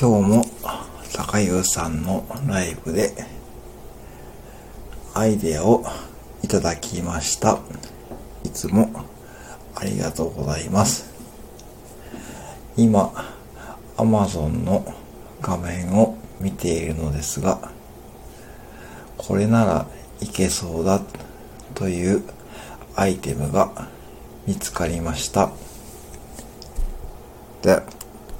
今日も坂優さんのライブでアイデアをいただきました。いつもありがとうございます。今、Amazon の画面を見ているのですが、これならいけそうだというアイテムが見つかりました。で、